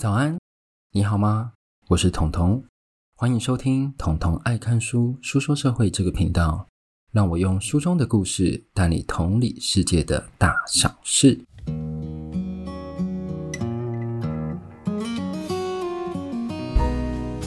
早安，你好吗？我是彤彤，欢迎收听彤彤爱看书书说社会这个频道，让我用书中的故事带你同理世界的大小事。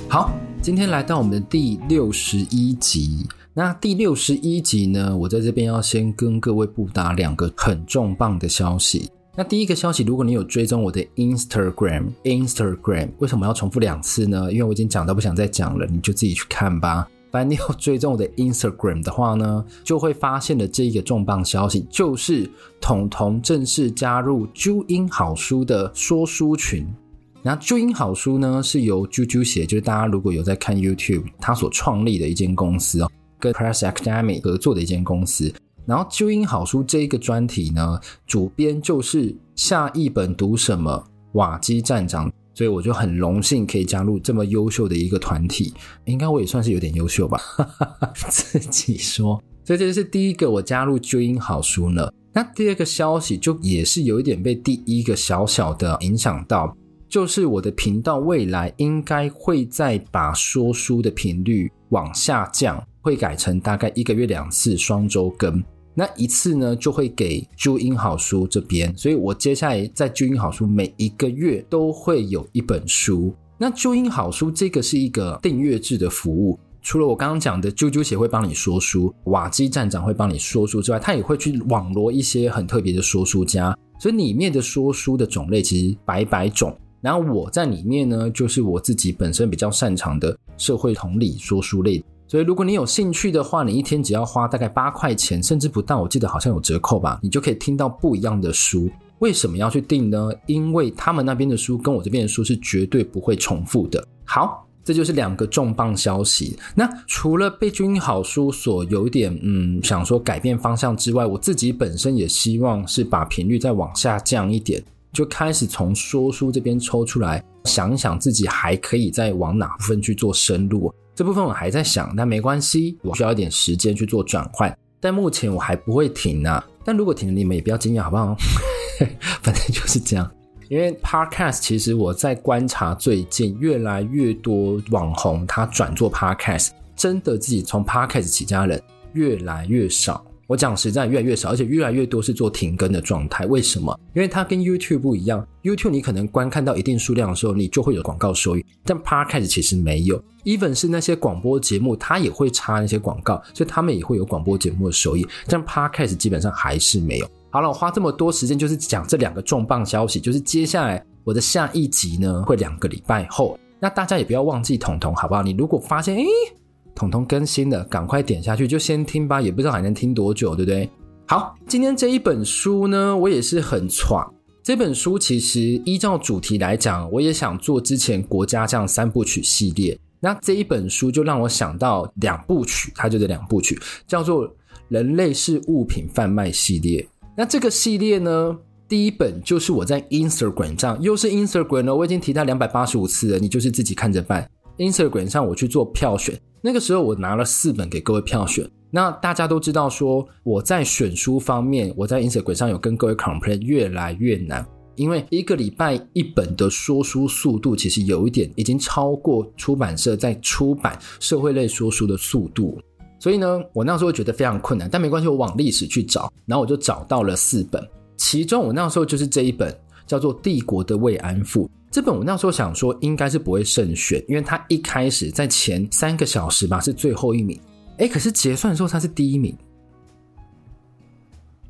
好，今天来到我们的第六十一集。那第六十一集呢，我在这边要先跟各位布达两个很重磅的消息。那第一个消息，如果你有追踪我的 Instagram，Instagram 为什么要重复两次呢？因为我已经讲到不想再讲了，你就自己去看吧。反正你有追踪我的 Instagram 的话呢，就会发现的这一个重磅消息，就是统统正式加入啾音好书的说书群。那啾音好书呢，是由啾啾写，就是大家如果有在看 YouTube，他所创立的一间公司哦，跟 Press Academy 合作的一间公司。然后啾音好书这一个专题呢，主编就是下一本读什么瓦基站长，所以我就很荣幸可以加入这么优秀的一个团体，应该我也算是有点优秀吧，哈哈哈自己说。所以这是第一个我加入啾音好书呢。那第二个消息就也是有一点被第一个小小的影响到，就是我的频道未来应该会再把说书的频率往下降，会改成大概一个月两次双周更。那一次呢，就会给啾音好书这边，所以我接下来在啾音好书每一个月都会有一本书。那啾音好书这个是一个订阅制的服务，除了我刚刚讲的啾啾协会帮你说书，瓦基站长会帮你说书之外，他也会去网罗一些很特别的说书家，所以里面的说书的种类其实百百种。然后我在里面呢，就是我自己本身比较擅长的社会同理说书类。所以，如果你有兴趣的话，你一天只要花大概八块钱，甚至不到，我记得好像有折扣吧，你就可以听到不一样的书。为什么要去订呢？因为他们那边的书跟我这边的书是绝对不会重复的。好，这就是两个重磅消息。那除了被君好书所有点嗯想说改变方向之外，我自己本身也希望是把频率再往下降一点，就开始从说书这边抽出来，想一想自己还可以再往哪部分去做深入。这部分我还在想，但没关系，我需要一点时间去做转换。但目前我还不会停啊。但如果停了，你们也不要惊讶，好不好？反正就是这样。因为 Podcast 其实我在观察，最近越来越多网红他转做 Podcast，真的自己从 Podcast 起家人越来越少。我讲实在，越来越少，而且越来越多是做停更的状态。为什么？因为它跟 YouTube 不一样。YouTube 你可能观看到一定数量的时候，你就会有广告收益，但 Podcast 其实没有。Even 是那些广播节目，它也会插那些广告，所以他们也会有广播节目的收益。但 Podcast 基本上还是没有。好了，我花这么多时间就是讲这两个重磅消息，就是接下来我的下一集呢会两个礼拜后。那大家也不要忘记彤彤，好不好？你如果发现诶统统更新了，赶快点下去，就先听吧，也不知道还能听多久，对不对？好，今天这一本书呢，我也是很闯。这本书其实依照主题来讲，我也想做之前国家这样三部曲系列。那这一本书就让我想到两部曲，它就是两部曲，叫做《人类是物品贩卖系列》。那这个系列呢，第一本就是我在 Instagram 上，又是 Instagram 了，我已经提它两百八十五次了，你就是自己看着办。Instagram 上我去做票选。那个时候我拿了四本给各位票选，那大家都知道说我在选书方面，我在 Instagram 上有跟各位 complain 越来越难，因为一个礼拜一本的说书速度其实有一点已经超过出版社在出版社会类说书的速度，所以呢，我那时候觉得非常困难，但没关系，我往历史去找，然后我就找到了四本，其中我那时候就是这一本叫做《帝国的慰安妇》。这本我那时候想说应该是不会胜选，因为他一开始在前三个小时吧是最后一名，诶，可是结算的时候他是第一名。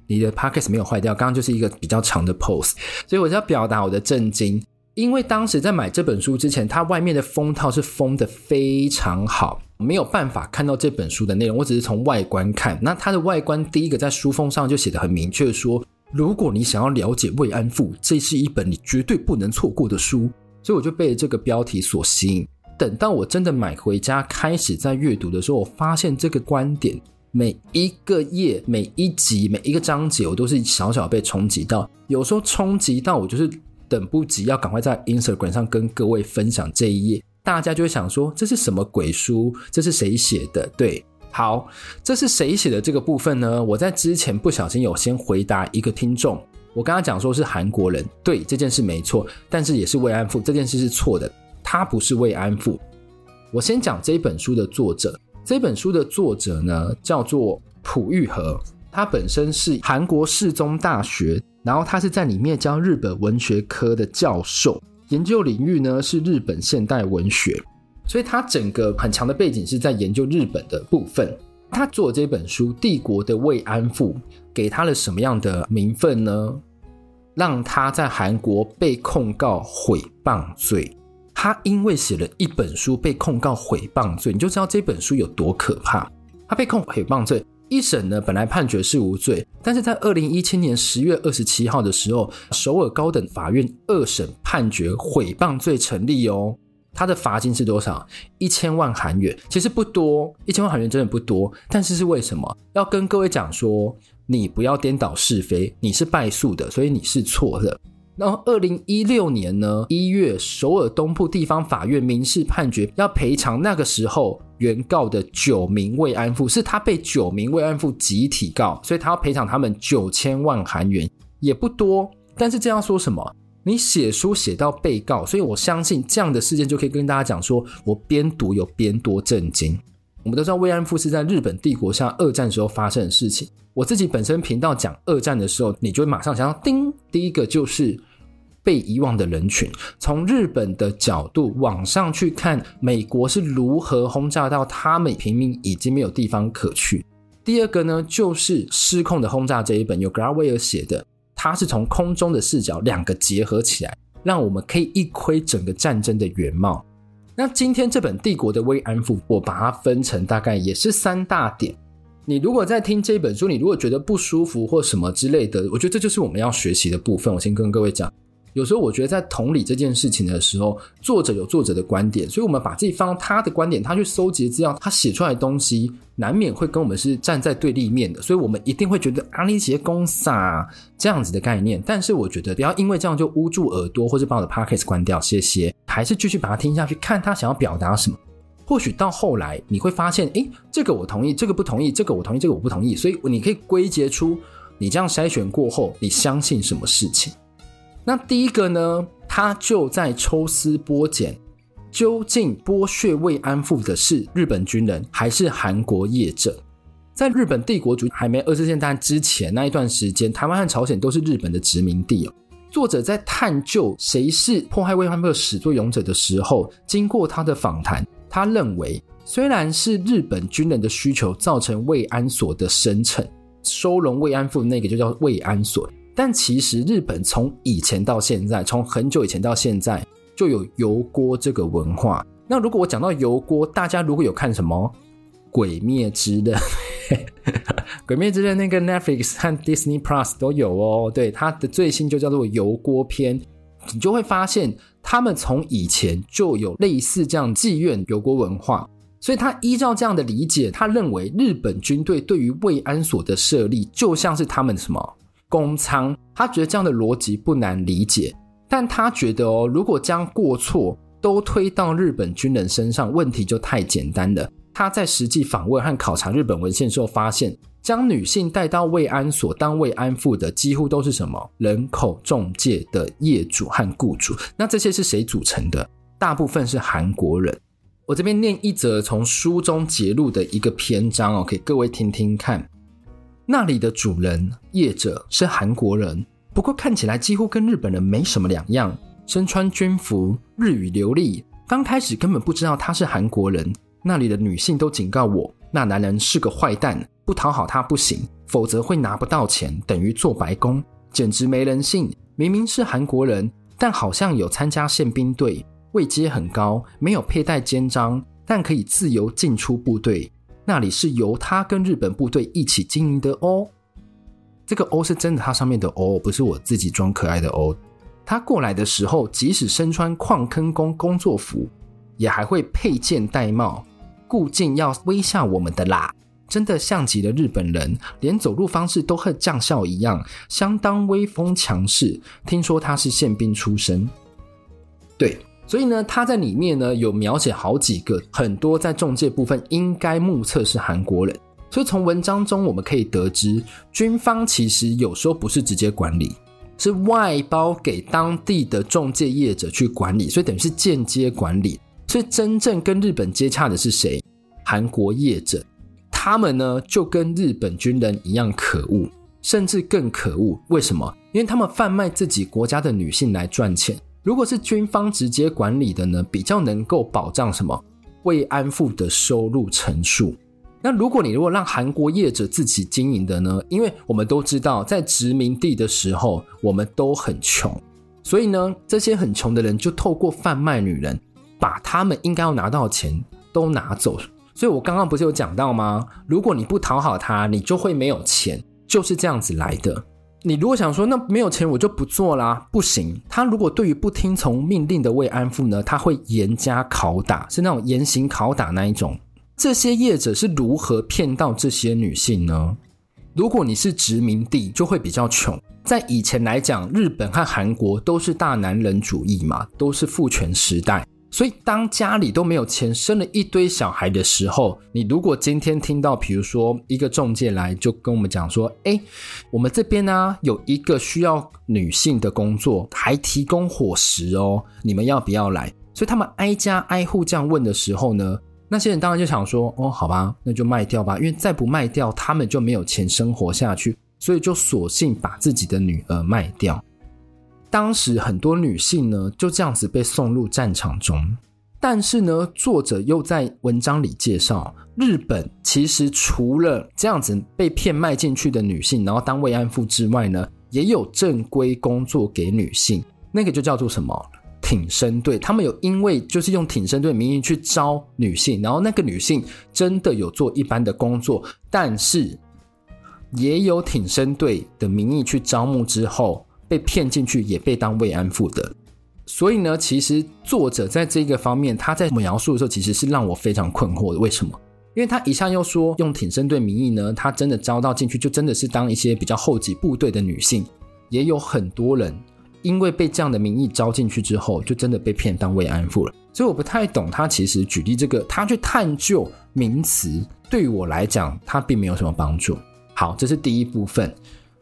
你的 podcast 没有坏掉，刚刚就是一个比较长的 post，所以我就要表达我的震惊，因为当时在买这本书之前，它外面的封套是封得非常好，没有办法看到这本书的内容，我只是从外观看，那它的外观第一个在书封上就写得很明确说。如果你想要了解慰安妇，这是一本你绝对不能错过的书，所以我就被这个标题所吸引。等到我真的买回家，开始在阅读的时候，我发现这个观点，每一个页、每一集、每一个章节，我都是小小被冲击到。有时候冲击到我，就是等不及要赶快在 Instagram 上跟各位分享这一页，大家就会想说，这是什么鬼书？这是谁写的？对。好，这是谁写的这个部分呢？我在之前不小心有先回答一个听众，我刚刚讲说是韩国人，对这件事没错，但是也是慰安妇，这件事是错的，他不是慰安妇。我先讲这本书的作者，这本书的作者呢叫做朴玉和，他本身是韩国世宗大学，然后他是在里面教日本文学科的教授，研究领域呢是日本现代文学，所以他整个很强的背景是在研究日本的部分。他做这本书《帝国的慰安妇》，给他了什么样的名分呢？让他在韩国被控告毁谤罪。他因为写了一本书被控告毁谤罪，你就知道这本书有多可怕。他被控诽谤罪，一审呢本来判决是无罪，但是在二零一七年十月二十七号的时候，首尔高等法院二审判决毁谤罪成立哦。他的罚金是多少？一千万韩元，其实不多，一千万韩元真的不多。但是是为什么？要跟各位讲说，你不要颠倒是非，你是败诉的，所以你是错的。然后二零一六年呢，一月，首尔东部地方法院民事判决要赔偿那个时候原告的九名慰安妇，是他被九名慰安妇集体告，所以他要赔偿他们九千万韩元，也不多。但是这样说什么？你写书写到被告，所以我相信这样的事件就可以跟大家讲说，我边读有边多震惊。我们都知道慰安妇是在日本帝国下二战时候发生的事情。我自己本身频道讲二战的时候，你就会马上想到，叮，第一个就是被遗忘的人群。从日本的角度往上去看，美国是如何轰炸到他们平民已经没有地方可去。第二个呢，就是失控的轰炸这一本由格拉威尔写的。它是从空中的视角两个结合起来，让我们可以一窥整个战争的原貌。那今天这本《帝国的慰安妇》，我把它分成大概也是三大点。你如果在听这本书，你如果觉得不舒服或什么之类的，我觉得这就是我们要学习的部分。我先跟各位讲。有时候我觉得在同理这件事情的时候，作者有作者的观点，所以我们把自己放到他的观点，他去搜集资料，他写出来的东西难免会跟我们是站在对立面的，所以我们一定会觉得阿里杰公傻这样子的概念。但是我觉得不要因为这样就捂住耳朵，或是把我的 podcast 关掉，谢谢，还是继续把它听下去，看他想要表达什么。或许到后来你会发现，诶，这个我同意，这个不同意，这个我同意，这个我不同意，所以你可以归结出你这样筛选过后，你相信什么事情。那第一个呢，他就在抽丝剥茧，究竟剥削慰安妇的是日本军人还是韩国业者？在日本帝国主义还没二次世界大战之前那一段时间，台湾和朝鲜都是日本的殖民地哦。作者在探究谁是迫害慰安妇的始作俑者的时候，经过他的访谈，他认为虽然是日本军人的需求造成慰安所的生成，收容慰安妇那个就叫慰安所。但其实日本从以前到现在，从很久以前到现在就有油锅这个文化。那如果我讲到油锅，大家如果有看什么《鬼灭之刃》，《鬼灭之刃》那个 Netflix 和 Disney Plus 都有哦。对，它的最新就叫做油锅篇，你就会发现他们从以前就有类似这样妓院油锅文化。所以他依照这样的理解，他认为日本军队对于慰安所的设立，就像是他们什么？公仓，他觉得这样的逻辑不难理解，但他觉得哦，如果将过错都推到日本军人身上，问题就太简单了。他在实际访问和考察日本文献时候发现，将女性带到慰安所当慰安妇的，几乎都是什么人口中介的业主和雇主。那这些是谁组成的？大部分是韩国人。我这边念一则从书中截录的一个篇章哦，给各位听听看。那里的主人业者是韩国人，不过看起来几乎跟日本人没什么两样，身穿军服，日语流利。刚开始根本不知道他是韩国人。那里的女性都警告我，那男人是个坏蛋，不讨好他不行，否则会拿不到钱，等于做白工，简直没人性。明明是韩国人，但好像有参加宪兵队，位阶很高，没有佩戴肩章，但可以自由进出部队。那里是由他跟日本部队一起经营的哦，这个哦是真的，它上面的哦不是我自己装可爱的哦。他过来的时候，即使身穿矿坑工工作服，也还会佩剑戴帽，顾尽要威吓我们的啦。真的像极了日本人，连走路方式都和将校一样，相当威风强势。听说他是宪兵出身，对。所以呢，他在里面呢有描写好几个，很多在中介部分应该目测是韩国人。所以从文章中我们可以得知，军方其实有时候不是直接管理，是外包给当地的中介业者去管理，所以等于是间接管理。所以真正跟日本接洽的是谁？韩国业者。他们呢就跟日本军人一样可恶，甚至更可恶。为什么？因为他们贩卖自己国家的女性来赚钱。如果是军方直接管理的呢，比较能够保障什么？慰安妇的收入成数。那如果你如果让韩国业者自己经营的呢？因为我们都知道，在殖民地的时候，我们都很穷，所以呢，这些很穷的人就透过贩卖女人，把他们应该要拿到的钱都拿走。所以我刚刚不是有讲到吗？如果你不讨好他，你就会没有钱，就是这样子来的。你如果想说那没有钱我就不做啦，不行。他如果对于不听从命令的慰安妇呢，他会严加拷打，是那种严刑拷打那一种。这些业者是如何骗到这些女性呢？如果你是殖民地，就会比较穷。在以前来讲，日本和韩国都是大男人主义嘛，都是父权时代。所以，当家里都没有钱，生了一堆小孩的时候，你如果今天听到，比如说一个中介来，就跟我们讲说，哎，我们这边呢有一个需要女性的工作，还提供伙食哦，你们要不要来？所以他们挨家挨户这样问的时候呢，那些人当然就想说，哦，好吧，那就卖掉吧，因为再不卖掉，他们就没有钱生活下去，所以就索性把自己的女儿卖掉。当时很多女性呢就这样子被送入战场中，但是呢，作者又在文章里介绍，日本其实除了这样子被骗卖进去的女性，然后当慰安妇之外呢，也有正规工作给女性，那个就叫做什么挺身队。他们有因为就是用挺身队名义去招女性，然后那个女性真的有做一般的工作，但是也有挺身队的名义去招募之后。被骗进去也被当慰安妇的，所以呢，其实作者在这个方面，他在描述的时候，其实是让我非常困惑的。为什么？因为他一下又说用挺身队名义呢，他真的招到进去，就真的是当一些比较后级部队的女性，也有很多人因为被这样的名义招进去之后，就真的被骗当慰安妇了。所以我不太懂他其实举例这个，他去探究名词，对于我来讲，他并没有什么帮助。好，这是第一部分，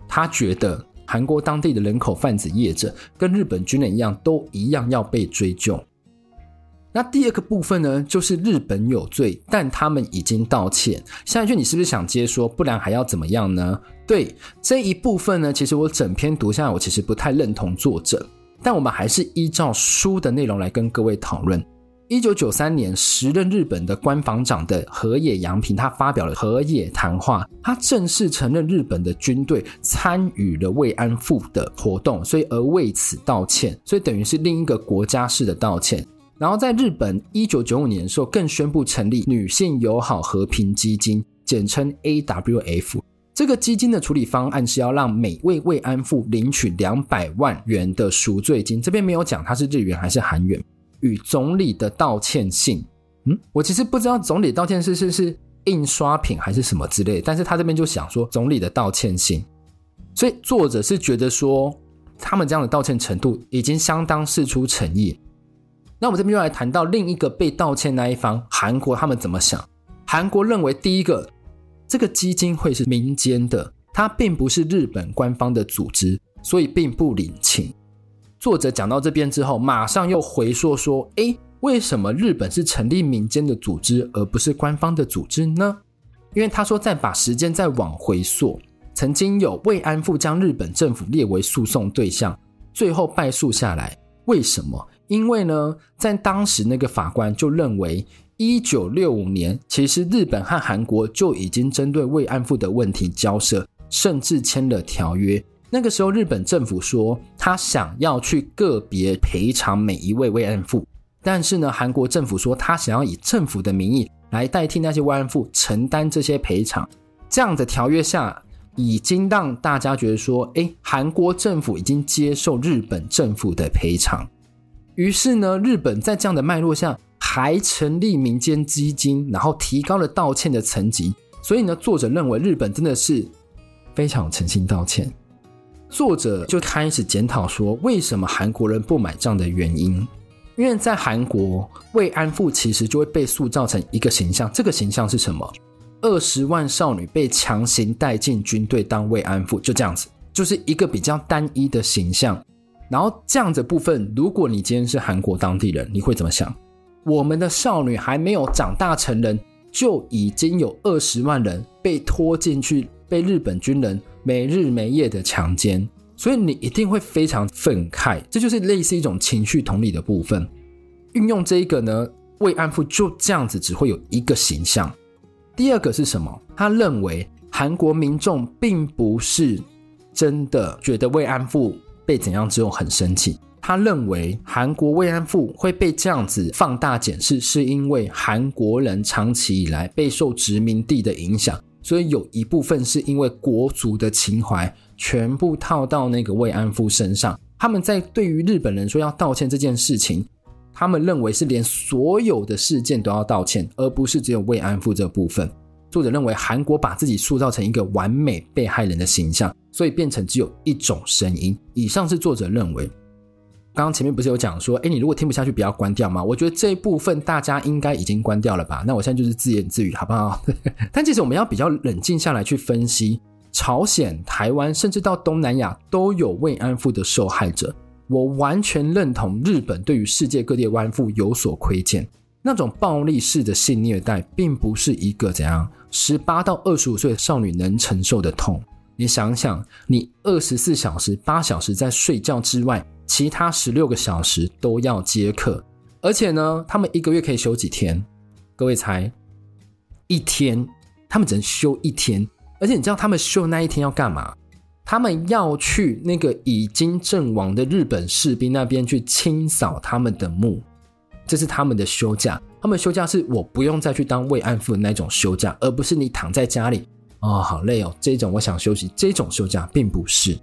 他觉得。韩国当地的人口贩子业者跟日本军人一样，都一样要被追究。那第二个部分呢，就是日本有罪，但他们已经道歉。下一句你是不是想接说，不然还要怎么样呢？对，这一部分呢，其实我整篇读下来，我其实不太认同作者，但我们还是依照书的内容来跟各位讨论。一九九三年，时任日本的官房长的河野洋平，他发表了河野谈话，他正式承认日本的军队参与了慰安妇的活动，所以而为此道歉，所以等于是另一个国家式的道歉。然后在日本一九九五年的时候，更宣布成立女性友好和平基金，简称 AWF。这个基金的处理方案是要让每位慰安妇领取两百万元的赎罪金，这边没有讲它是日元还是韩元。与总理的道歉信，嗯，我其实不知道总理道歉信是是印刷品还是什么之类，但是他这边就想说总理的道歉信，所以作者是觉得说他们这样的道歉程度已经相当释出诚意。那我们这边又来谈到另一个被道歉那一方韩国他们怎么想？韩国认为第一个这个基金会是民间的，它并不是日本官方的组织，所以并不领情。作者讲到这边之后，马上又回溯说：“诶，为什么日本是成立民间的组织，而不是官方的组织呢？”因为他说，再把时间再往回溯，曾经有慰安妇将日本政府列为诉讼对象，最后败诉下来。为什么？因为呢，在当时那个法官就认为，一九六五年其实日本和韩国就已经针对慰安妇的问题交涉，甚至签了条约。那个时候，日本政府说他想要去个别赔偿每一位慰安妇，但是呢，韩国政府说他想要以政府的名义来代替那些慰安妇承担这些赔偿。这样的条约下，已经让大家觉得说，诶，韩国政府已经接受日本政府的赔偿。于是呢，日本在这样的脉络下，还成立民间基金，然后提高了道歉的层级。所以呢，作者认为日本真的是非常诚心道歉。作者就开始检讨说，为什么韩国人不买账的原因？因为在韩国，慰安妇其实就会被塑造成一个形象，这个形象是什么？二十万少女被强行带进军队当慰安妇，就这样子。就是一个比较单一的形象。然后这样的部分，如果你今天是韩国当地人，你会怎么想？我们的少女还没有长大成人，就已经有二十万人被拖进去，被日本军人没日没夜的强奸，所以你一定会非常愤慨。这就是类似一种情绪同理的部分。运用这一个呢，慰安妇就这样子只会有一个形象。第二个是什么？他认为韩国民众并不是真的觉得慰安妇被怎样之后很生气。他认为韩国慰安妇会被这样子放大检视，是因为韩国人长期以来备受殖民地的影响，所以有一部分是因为国足的情怀，全部套到那个慰安妇身上。他们在对于日本人说要道歉这件事情，他们认为是连所有的事件都要道歉，而不是只有慰安妇这部分。作者认为韩国把自己塑造成一个完美被害人的形象，所以变成只有一种声音。以上是作者认为。刚刚前面不是有讲说，诶，你如果听不下去，不要关掉吗？我觉得这一部分大家应该已经关掉了吧？那我现在就是自言自语，好不好？但其实我们要比较冷静下来去分析，朝鲜、台湾，甚至到东南亚都有慰安妇的受害者。我完全认同日本对于世界各地的慰安妇有所亏欠，那种暴力式的性虐待，并不是一个怎样十八到二十五岁的少女能承受的痛。你想想，你二十四小时、八小时在睡觉之外。其他十六个小时都要接客，而且呢，他们一个月可以休几天？各位猜，一天，他们只能休一天。而且你知道他们休的那一天要干嘛？他们要去那个已经阵亡的日本士兵那边去清扫他们的墓，这是他们的休假。他们休假是我不用再去当慰安妇的那种休假，而不是你躺在家里哦，好累哦，这种我想休息，这种休假并不是。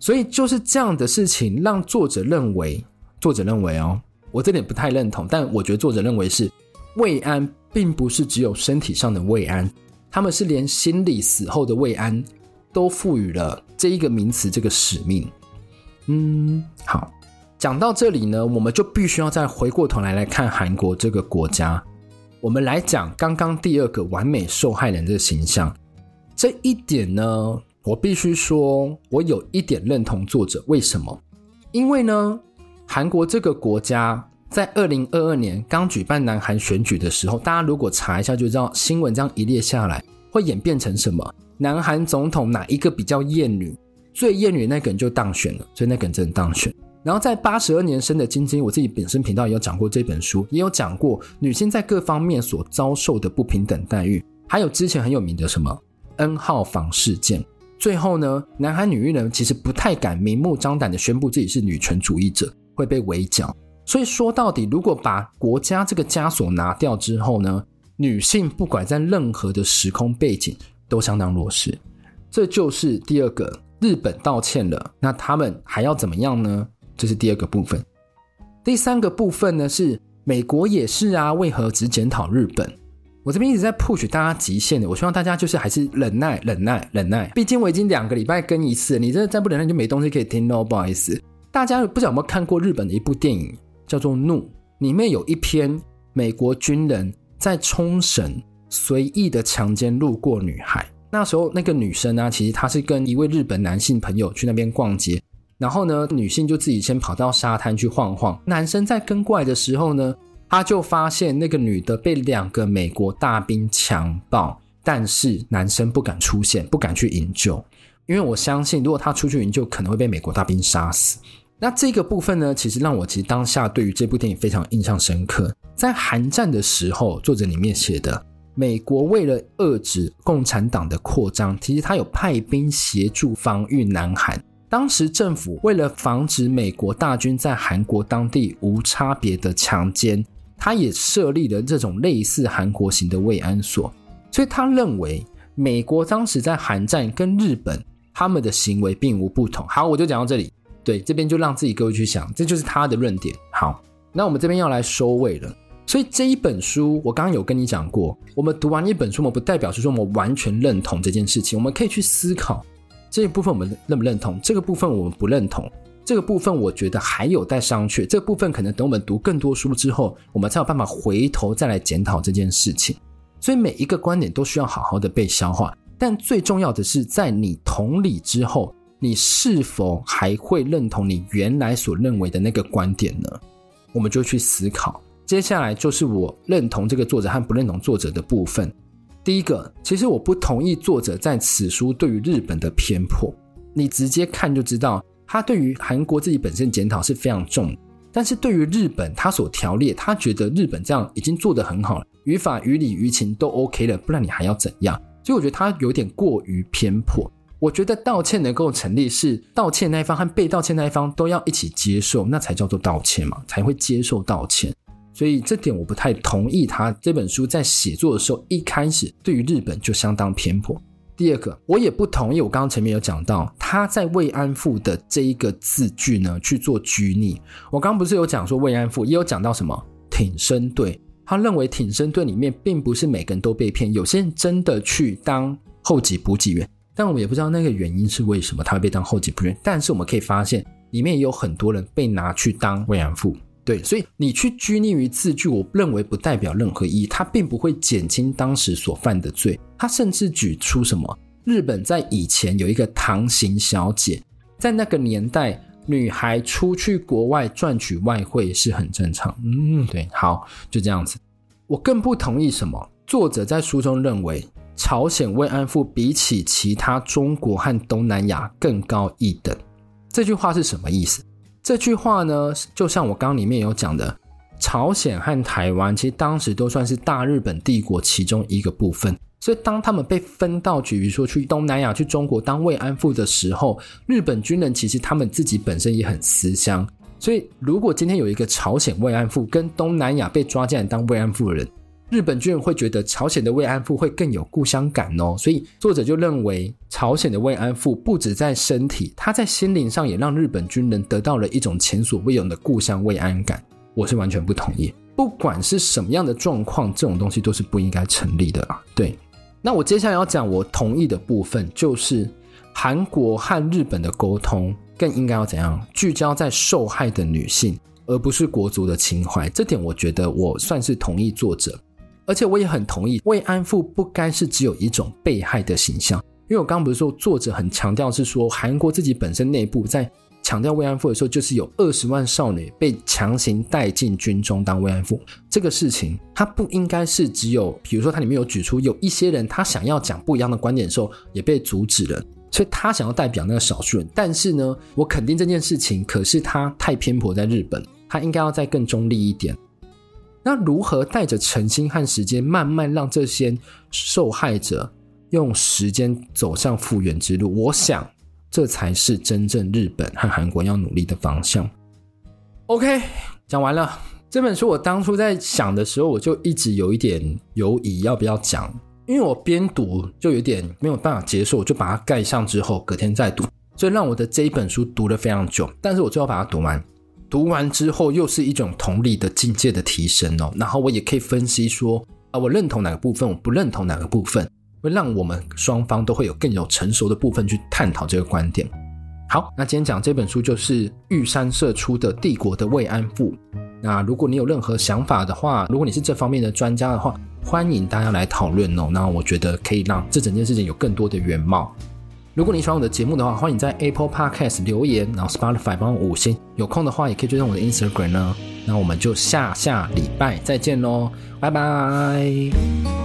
所以就是这样的事情，让作者认为，作者认为哦，我这点不太认同，但我觉得作者认为是慰安，并不是只有身体上的慰安，他们是连心理死后的慰安都赋予了这一个名词这个使命。嗯，好，讲到这里呢，我们就必须要再回过头来来看韩国这个国家，我们来讲刚刚第二个完美受害人的形象，这一点呢。我必须说，我有一点认同作者。为什么？因为呢，韩国这个国家在二零二二年刚举办南韩选举的时候，大家如果查一下就知道，新闻这样一列下来，会演变成什么？南韩总统哪一个比较厌女？最厌女那个人就当选了，所以那个人真的当选。然后在八十二年生的金晶，我自己本身频道也有讲过这本书，也有讲过女性在各方面所遭受的不平等待遇，还有之前很有名的什么 N 号房事件。最后呢，南韩女艺人其实不太敢明目张胆的宣布自己是女权主义者，会被围剿。所以说到底，如果把国家这个枷锁拿掉之后呢，女性不管在任何的时空背景都相当弱势。这就是第二个，日本道歉了，那他们还要怎么样呢？这是第二个部分。第三个部分呢，是美国也是啊，为何只检讨日本？我这边一直在 push 大家极限的，我希望大家就是还是忍耐、忍耐、忍耐。毕竟我已经两个礼拜更一次，你这再不忍耐就没东西可以听喽。不好意思，大家不知道有没有看过日本的一部电影，叫做《怒》，里面有一篇美国军人在冲绳随意的强奸路过女孩。那时候那个女生呢、啊，其实她是跟一位日本男性朋友去那边逛街，然后呢，女性就自己先跑到沙滩去晃晃，男生在跟过来的时候呢。他就发现那个女的被两个美国大兵强暴，但是男生不敢出现，不敢去营救，因为我相信，如果他出去营救，可能会被美国大兵杀死。那这个部分呢，其实让我其实当下对于这部电影非常印象深刻。在韩战的时候，作者里面写的，美国为了遏制共产党的扩张，其实他有派兵协助防御南韩。当时政府为了防止美国大军在韩国当地无差别的强奸。他也设立了这种类似韩国型的慰安所，所以他认为美国当时在韩战跟日本他们的行为并无不同。好，我就讲到这里。对，这边就让自己各位去想，这就是他的论点。好，那我们这边要来收尾了。所以这一本书，我刚刚有跟你讲过，我们读完一本书，我们不代表是说我们完全认同这件事情，我们可以去思考这一部分我们认不认同，这个部分我们不认同。这个部分我觉得还有待商榷，这个部分可能等我们读更多书之后，我们才有办法回头再来检讨这件事情。所以每一个观点都需要好好的被消化，但最重要的是，在你同理之后，你是否还会认同你原来所认为的那个观点呢？我们就去思考。接下来就是我认同这个作者和不认同作者的部分。第一个，其实我不同意作者在此书对于日本的偏颇。你直接看就知道，他对于韩国自己本身检讨是非常重，但是对于日本，他所条列，他觉得日本这样已经做得很好了，于法于理于情都 OK 了，不然你还要怎样？所以我觉得他有点过于偏颇。我觉得道歉能够成立，是道歉那一方和被道歉那一方都要一起接受，那才叫做道歉嘛，才会接受道歉。所以这点我不太同意他这本书在写作的时候一开始对于日本就相当偏颇。第二个，我也不同意我刚刚前面有讲到他在慰安妇的这一个字句呢去做拘泥。我刚刚不是有讲说慰安妇，也有讲到什么挺身队，他认为挺身队里面并不是每个人都被骗，有些人真的去当后给补给员。但我们也不知道那个原因是为什么他会被当后给补给员，但是我们可以发现里面也有很多人被拿去当慰安妇。对，所以你去拘泥于字句，我认为不代表任何意义，它并不会减轻当时所犯的罪。他甚至举出什么？日本在以前有一个唐型小姐，在那个年代，女孩出去国外赚取外汇是很正常。嗯，对，好，就这样子。我更不同意什么？作者在书中认为。朝鲜慰安妇比起其他中国和东南亚更高一等，这句话是什么意思？这句话呢，就像我刚里面有讲的，朝鲜和台湾其实当时都算是大日本帝国其中一个部分，所以当他们被分到，比如说去东南亚、去中国当慰安妇的时候，日本军人其实他们自己本身也很思乡，所以如果今天有一个朝鲜慰安妇跟东南亚被抓进来当慰安妇的人。日本军人会觉得朝鲜的慰安妇会更有故乡感哦，所以作者就认为朝鲜的慰安妇不止在身体，他在心灵上也让日本军人得到了一种前所未有的故乡慰安感。我是完全不同意，不管是什么样的状况，这种东西都是不应该成立的啦。对，那我接下来要讲我同意的部分，就是韩国和日本的沟通更应该要怎样聚焦在受害的女性，而不是国族的情怀。这点我觉得我算是同意作者。而且我也很同意，慰安妇不该是只有一种被害的形象，因为我刚刚不是说作者很强调是说韩国自己本身内部在强调慰安妇的时候，就是有二十万少女被强行带进军中当慰安妇。这个事情，它不应该是只有，比如说它里面有举出有一些人他想要讲不一样的观点的时候也被阻止了，所以他想要代表那个少数人，但是呢，我肯定这件事情，可是他太偏颇在日本，他应该要再更中立一点。那如何带着诚心和时间，慢慢让这些受害者用时间走向复原之路？我想，这才是真正日本和韩国要努力的方向。OK，讲完了这本书。我当初在想的时候，我就一直有一点犹疑要不要讲，因为我边读就有点没有办法接受，我就把它盖上之后，隔天再读，所以让我的这一本书读了非常久。但是我最后把它读完。读完之后，又是一种同理的境界的提升哦。然后我也可以分析说，啊，我认同哪个部分，我不认同哪个部分，会让我们双方都会有更有成熟的部分去探讨这个观点。好，那今天讲这本书就是玉山社出的《帝国的慰安妇》。那如果你有任何想法的话，如果你是这方面的专家的话，欢迎大家来讨论哦。那我觉得可以让这整件事情有更多的原貌。如果你喜欢我的节目的话，欢迎在 Apple Podcast 留言，然后 Spotify 帮我五星。有空的话，也可以追踪我的 Instagram 呢。那我们就下下礼拜再见喽，拜拜。